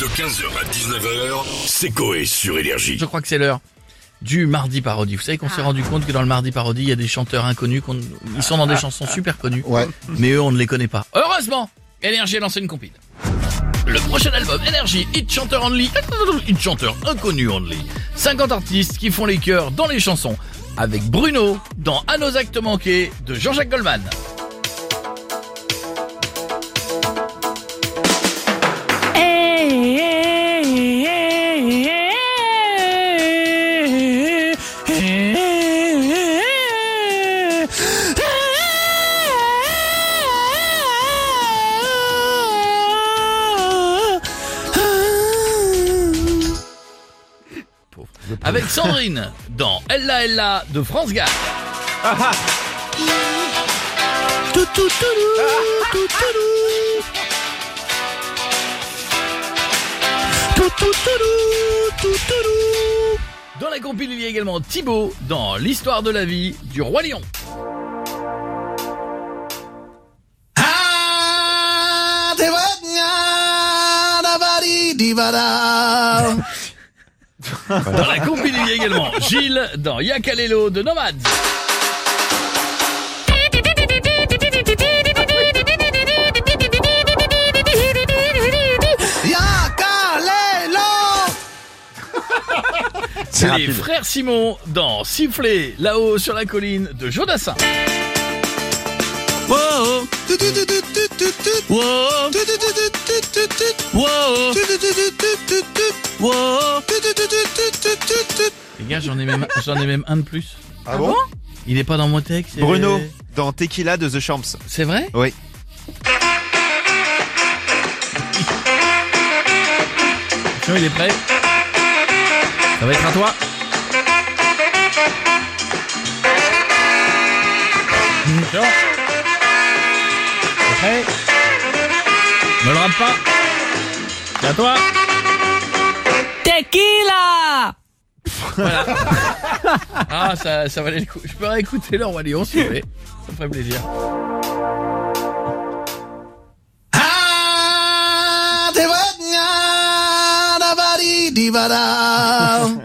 De 15h à 19h, c'est Coé sur Énergie. Je crois que c'est l'heure du mardi parodie. Vous savez qu'on s'est rendu compte que dans le mardi parodie, il y a des chanteurs inconnus, qu'on- ils sont dans des chansons super connues, Ouais. mais eux on ne les connaît pas. Heureusement, Énergie a lancé une compile. Le prochain album, Énergie, Hit Chanteur Only, Hit Chanteur Inconnu Only. 50 artistes qui font les chœurs dans les chansons, avec Bruno dans À nos actes manqués de Jean-Jacques Goldman. Avec Sandrine dans Ella Ella de France Gall. Tout, tout, tout, tout, tout, tout. Tout, tout, tout, tout, tout. Dans la compile, il y a également Thibaut dans l'histoire de la vie du roi lion. Dans la compile, il y a également Gilles dans Yakalelo de Nomads. C'est les frères Simon dans Siffler là-haut sur la colline de Jodassin. Wow. Wow. Wow. Gars, j'en ai même, j'en ai même un de plus. Ah bon? Il est pas dans mon texte. c'est- Bruno, dans Tequila de The Champs. C'est vrai? Oui. Attention, il est prêt. Ça va être à toi. Attention. T'es prêt? Ne le rate pas. C'est à toi. Tequila Voilà. ah, ça, ça valait le coup. Je peux réécouter le roi Lion si vous voulez. Ça me ferait plaisir.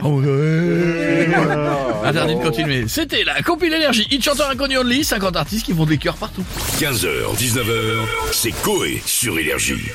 Ouais. Interdit de continuer. C'était la compile énergie. Hit chanteur inconnu only. 50 artistes qui font des cœurs partout. 15h, 19h, c'est Coé sur Énergie.